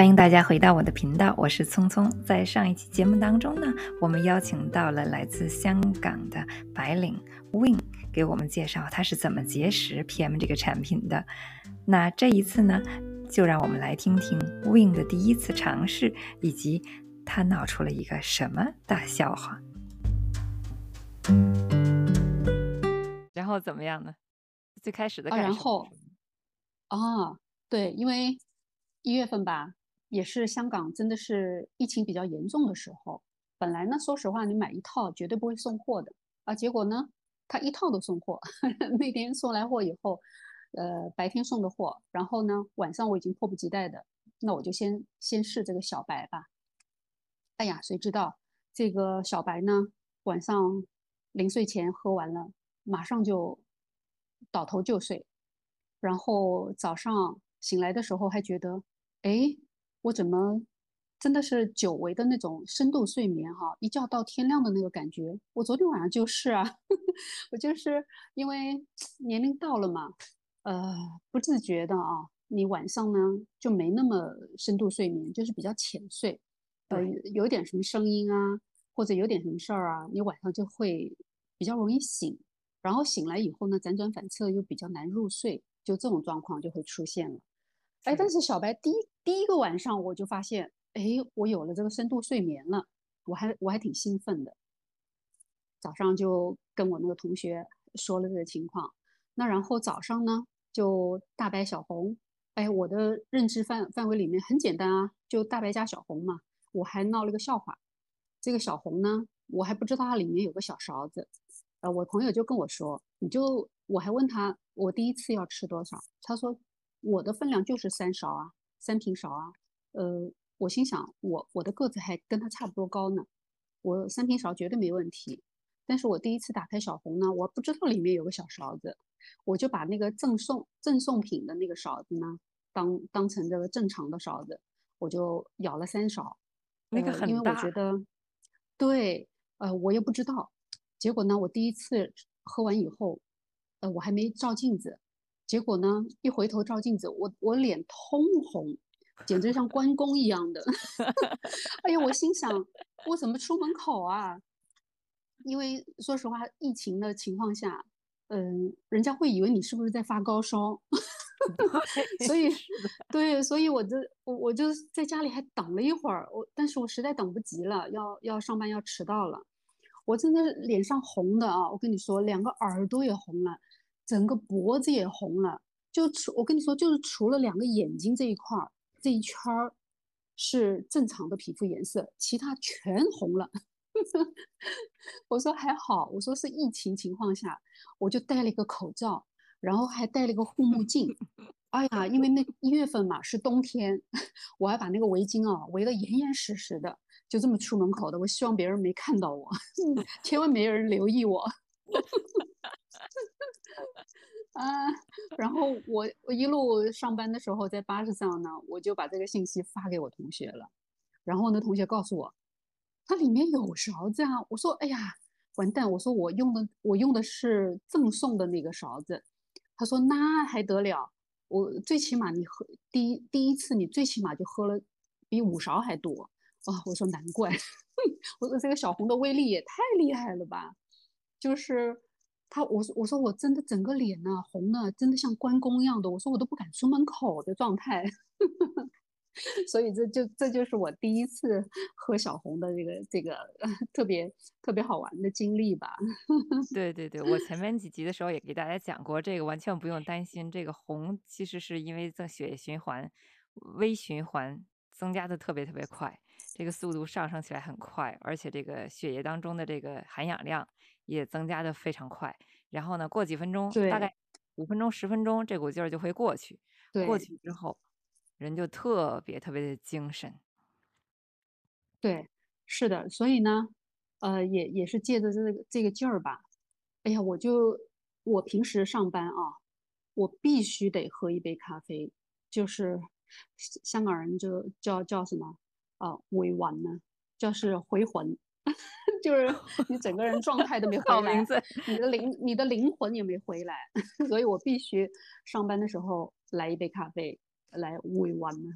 欢迎大家回到我的频道，我是聪聪。在上一期节目当中呢，我们邀请到了来自香港的白领 Win，给我们介绍他是怎么结识 PM 这个产品的。那这一次呢，就让我们来听听 Win 的第一次尝试，以及他闹出了一个什么大笑话。然后怎么样呢？最开始的感受。然后，啊，对，因为一月份吧，也是香港真的是疫情比较严重的时候。本来呢，说实话，你买一套绝对不会送货的啊。结果呢，他一套都送货。那天送来货以后，呃，白天送的货，然后呢，晚上我已经迫不及待的，那我就先先试这个小白吧。哎呀，谁知道这个小白呢，晚上临睡前喝完了，马上就。倒头就睡，然后早上醒来的时候还觉得，哎，我怎么真的是久违的那种深度睡眠哈，一觉到天亮的那个感觉。我昨天晚上就是啊，我就是因为年龄到了嘛，呃，不自觉的啊，你晚上呢就没那么深度睡眠，就是比较浅睡，呃，有点什么声音啊，或者有点什么事儿啊，你晚上就会比较容易醒。然后醒来以后呢，辗转反侧又比较难入睡，就这种状况就会出现了。哎，但是小白第一第一个晚上我就发现，哎，我有了这个深度睡眠了，我还我还挺兴奋的。早上就跟我那个同学说了这个情况，那然后早上呢就大白小红，哎，我的认知范范围里面很简单啊，就大白加小红嘛。我还闹了个笑话，这个小红呢，我还不知道它里面有个小勺子。呃，我朋友就跟我说，你就我还问他，我第一次要吃多少？他说我的分量就是三勺啊，三平勺啊。呃，我心想，我我的个子还跟他差不多高呢，我三平勺绝对没问题。但是我第一次打开小红呢，我不知道里面有个小勺子，我就把那个赠送赠送品的那个勺子呢，当当成这个正常的勺子，我就舀了三勺。那个很大。因为我觉得，对，呃，我也不知道。结果呢，我第一次喝完以后，呃，我还没照镜子，结果呢，一回头照镜子，我我脸通红，简直像关 公一样的。哎呀，我心想，我怎么出门口啊？因为说实话，疫情的情况下，嗯，人家会以为你是不是在发高烧，所以，对，所以我就我我就在家里还等了一会儿，我但是我实在等不及了，要要上班要迟到了。我真的脸上红的啊！我跟你说，两个耳朵也红了，整个脖子也红了。就除我跟你说，就是除了两个眼睛这一块儿这一圈儿是正常的皮肤颜色，其他全红了。我说还好，我说是疫情情况下，我就戴了一个口罩，然后还戴了一个护目镜。哎呀，因为那一月份嘛是冬天，我还把那个围巾啊围得严严实实的。就这么出门口的，我希望别人没看到我，千万没人留意我。啊，然后我我一路上班的时候在巴士上呢，我就把这个信息发给我同学了。然后呢，同学告诉我，它里面有勺子啊。我说，哎呀，完蛋！我说我用的我用的是赠送的那个勺子。他说那还得了，我最起码你喝第一第一次你最起码就喝了比五勺还多。哦，我说难怪，我说这个小红的威力也太厉害了吧！就是他，我说我说我真的整个脸呢红的，真的像关公一样的，我说我都不敢出门口的状态。所以这就这就是我第一次喝小红的这个这个特别特别好玩的经历吧。对对对，我前面几集的时候也给大家讲过，这个完全不用担心，这个红其实是因为这血液循环、微循环增加的特别特别快。这个速度上升起来很快，而且这个血液当中的这个含氧量也增加的非常快。然后呢，过几分钟，大概五分钟、十分钟，这股劲儿就会过去。过去之后，人就特别特别的精神。对，是的。所以呢，呃，也也是借着这个这个劲儿吧。哎呀，我就我平时上班啊，我必须得喝一杯咖啡，就是香港人就叫叫什么？啊，回魂呢，就是回魂，就是你整个人状态都没回来，你的灵，你的灵魂也没回来，所以我必须上班的时候来一杯咖啡来回魂呢。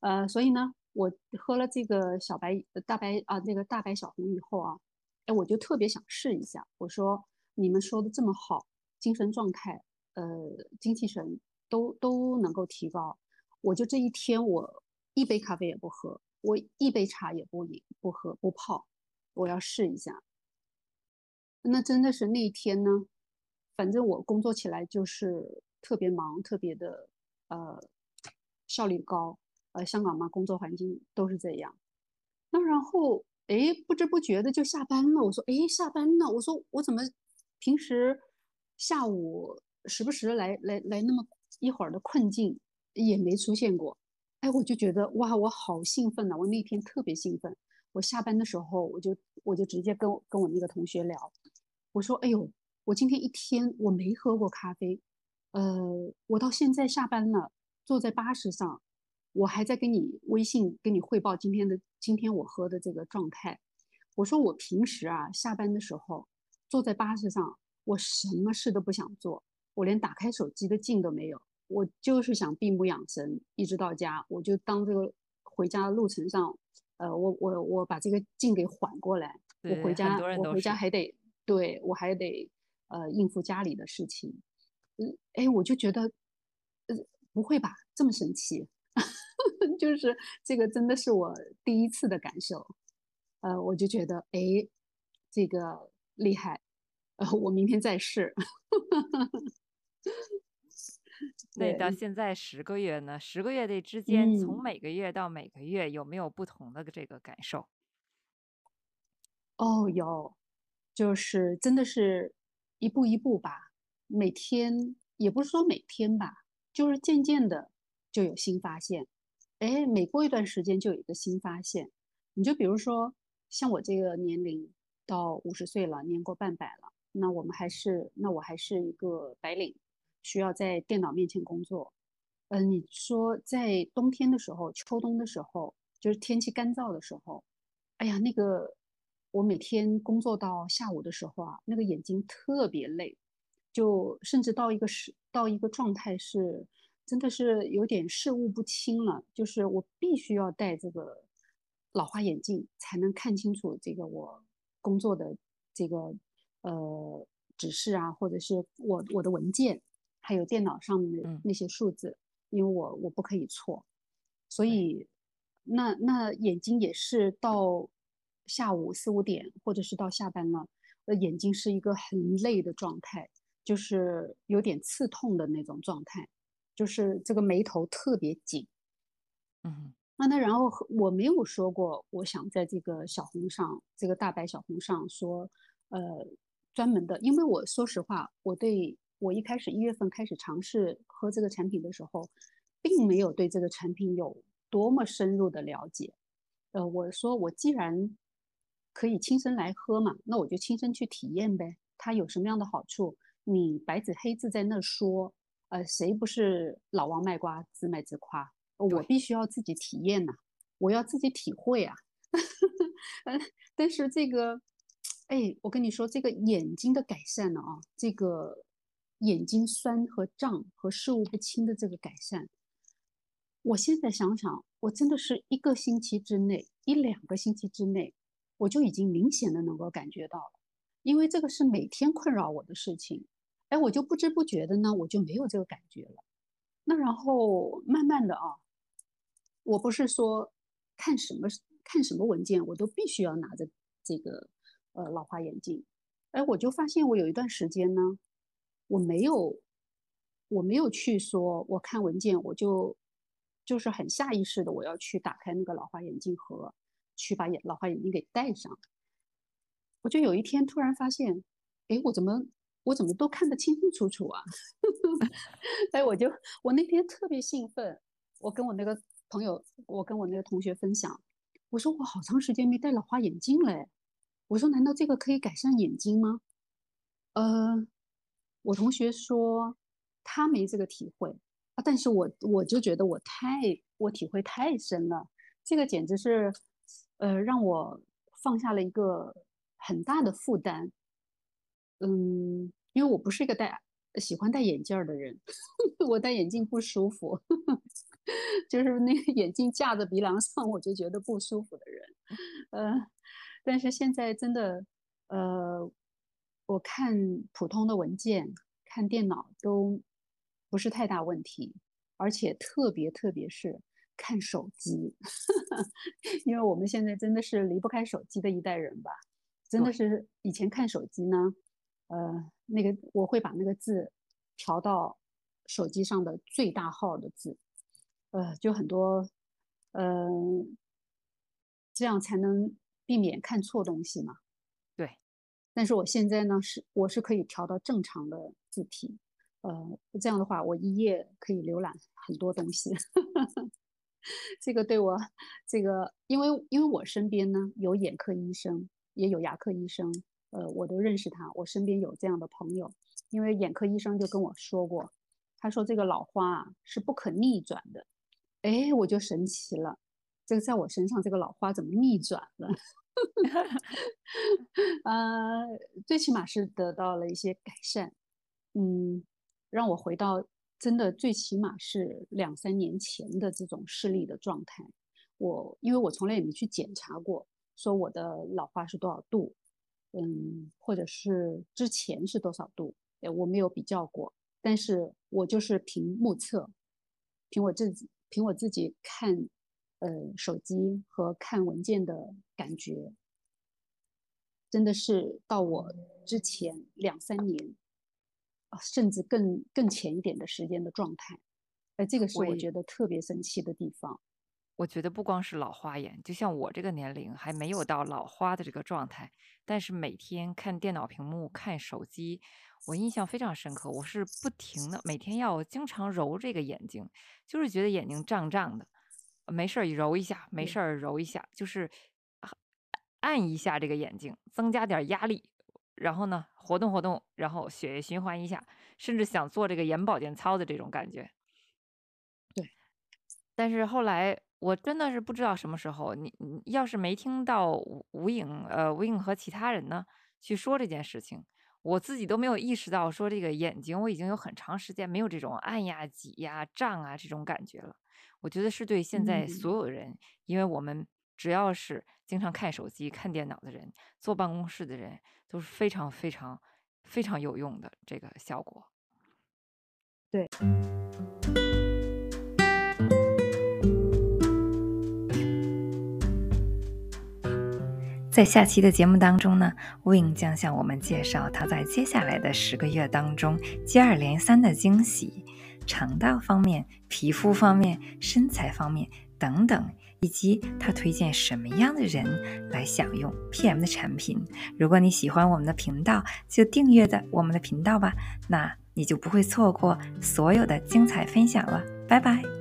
呃，所以呢，我喝了这个小白呃大白啊，那个大白小红以后啊，哎，我就特别想试一下。我说你们说的这么好，精神状态，呃，精气神都都能够提高，我就这一天我一杯咖啡也不喝，我一杯茶也不饮不喝不泡，我要试一下。那真的是那一天呢，反正我工作起来就是特别忙，特别的呃效率高。呃，香港嘛，工作环境都是这样。那然后，哎，不知不觉的就下班了。我说，哎，下班了。我说，我怎么平时下午时不时来来来那么一会儿的困境也没出现过？哎，我就觉得哇，我好兴奋呐！我那天特别兴奋。我下班的时候，我就我就直接跟跟我那个同学聊，我说，哎呦，我今天一天我没喝过咖啡，呃，我到现在下班了，坐在巴士上。我还在跟你微信跟你汇报今天的今天我喝的这个状态。我说我平时啊下班的时候坐在巴士上，我什么事都不想做，我连打开手机的劲都没有，我就是想闭目养神，一直到家，我就当这个回家的路程上，呃，我我我把这个劲给缓过来。我回家我回家还得对我还得呃应付家里的事情。嗯，哎，我就觉得，呃，不会吧，这么神奇？就是这个，真的是我第一次的感受，呃，我就觉得，哎，这个厉害，呃，我明天再试。那到现在十个月呢？十个月的之间，从每个月到每个月，有没有不同的这个感受？哦，有，就是真的是一步一步吧，每天也不是说每天吧，就是渐渐的。就有新发现，哎，每过一段时间就有一个新发现。你就比如说，像我这个年龄到五十岁了，年过半百了，那我们还是，那我还是一个白领，需要在电脑面前工作。嗯，你说在冬天的时候，秋冬的时候，就是天气干燥的时候，哎呀，那个我每天工作到下午的时候啊，那个眼睛特别累，就甚至到一个是到一个状态是。真的是有点视物不清了，就是我必须要戴这个老花眼镜才能看清楚这个我工作的这个呃指示啊，或者是我我的文件，还有电脑上面的那些数字，因为我我不可以错，所以那那眼睛也是到下午四五点，或者是到下班了，呃，眼睛是一个很累的状态，就是有点刺痛的那种状态。就是这个眉头特别紧，嗯，那那然后我没有说过，我想在这个小红上，这个大白小红上说，呃，专门的，因为我说实话，我对我一开始一月份开始尝试喝这个产品的时候，并没有对这个产品有多么深入的了解，呃，我说我既然可以亲身来喝嘛，那我就亲身去体验呗，它有什么样的好处，你白纸黑字在那说。呃，谁不是老王卖瓜，自卖自夸？我必须要自己体验呐，我要自己体会啊。嗯，但是这个，哎，我跟你说，这个眼睛的改善呢啊，这个眼睛酸和胀和视物不清的这个改善，我现在想想，我真的是一个星期之内，一两个星期之内，我就已经明显的能够感觉到了，因为这个是每天困扰我的事情。哎，我就不知不觉的呢，我就没有这个感觉了。那然后慢慢的啊，我不是说看什么看什么文件，我都必须要拿着这个呃老花眼镜。哎，我就发现我有一段时间呢，我没有我没有去说我看文件，我就就是很下意识的我要去打开那个老花眼镜盒，去把眼老花眼镜给戴上。我就有一天突然发现，哎，我怎么？我怎么都看得清清楚楚啊！哎，我就我那天特别兴奋，我跟我那个朋友，我跟我那个同学分享，我说我好长时间没戴老花眼镜嘞，我说难道这个可以改善眼睛吗？呃，我同学说他没这个体会，但是我我就觉得我太我体会太深了，这个简直是呃让我放下了一个很大的负担。嗯，因为我不是一个戴喜欢戴眼镜的人，我戴眼镜不舒服。就是那个眼镜架在鼻梁上，我就觉得不舒服的人。呃，但是现在真的，呃，我看普通的文件，看电脑都不是太大问题，而且特别特别是看手机，因为我们现在真的是离不开手机的一代人吧。真的是以前看手机呢，呃，那个我会把那个字调到手机上的最大号的字，呃，就很多，嗯，这样才能避免看错东西嘛。但是我现在呢，是我是可以调到正常的字体，呃，这样的话我一页可以浏览很多东西。这个对我，这个因为因为我身边呢有眼科医生。也有牙科医生，呃，我都认识他。我身边有这样的朋友，因为眼科医生就跟我说过，他说这个老花啊是不可逆转的。哎，我就神奇了，这个在我身上这个老花怎么逆转了？呃，最起码是得到了一些改善，嗯，让我回到真的最起码是两三年前的这种视力的状态。我因为我从来也没去检查过。说我的老花是多少度，嗯，或者是之前是多少度？哎，我没有比较过，但是我就是凭目测，凭我自己，凭我自己看，呃，手机和看文件的感觉，真的是到我之前两三年，啊，甚至更更前一点的时间的状态，哎，这个是我觉得特别神奇的地方。我觉得不光是老花眼，就像我这个年龄还没有到老花的这个状态，但是每天看电脑屏幕、看手机，我印象非常深刻。我是不停的每天要经常揉这个眼睛，就是觉得眼睛胀胀的，没事儿揉一下，没事儿揉一下，就是按一下这个眼睛，增加点压力，然后呢活动活动，然后血液循环一下，甚至想做这个眼保健操的这种感觉。对，但是后来。我真的是不知道什么时候，你你要是没听到吴吴影呃吴影和其他人呢去说这件事情，我自己都没有意识到说这个眼睛我已经有很长时间没有这种按呀挤呀胀啊这种感觉了。我觉得是对现在所有人，因为我们只要是经常看手机看电脑的人，坐办公室的人都是非常非常非常有用的这个效果。对。在下期的节目当中呢，Wing 将向我们介绍他在接下来的十个月当中接二连三的惊喜，肠道方面、皮肤方面、身材方面等等，以及他推荐什么样的人来享用 PM 的产品。如果你喜欢我们的频道，就订阅在我们的频道吧，那你就不会错过所有的精彩分享了。拜拜。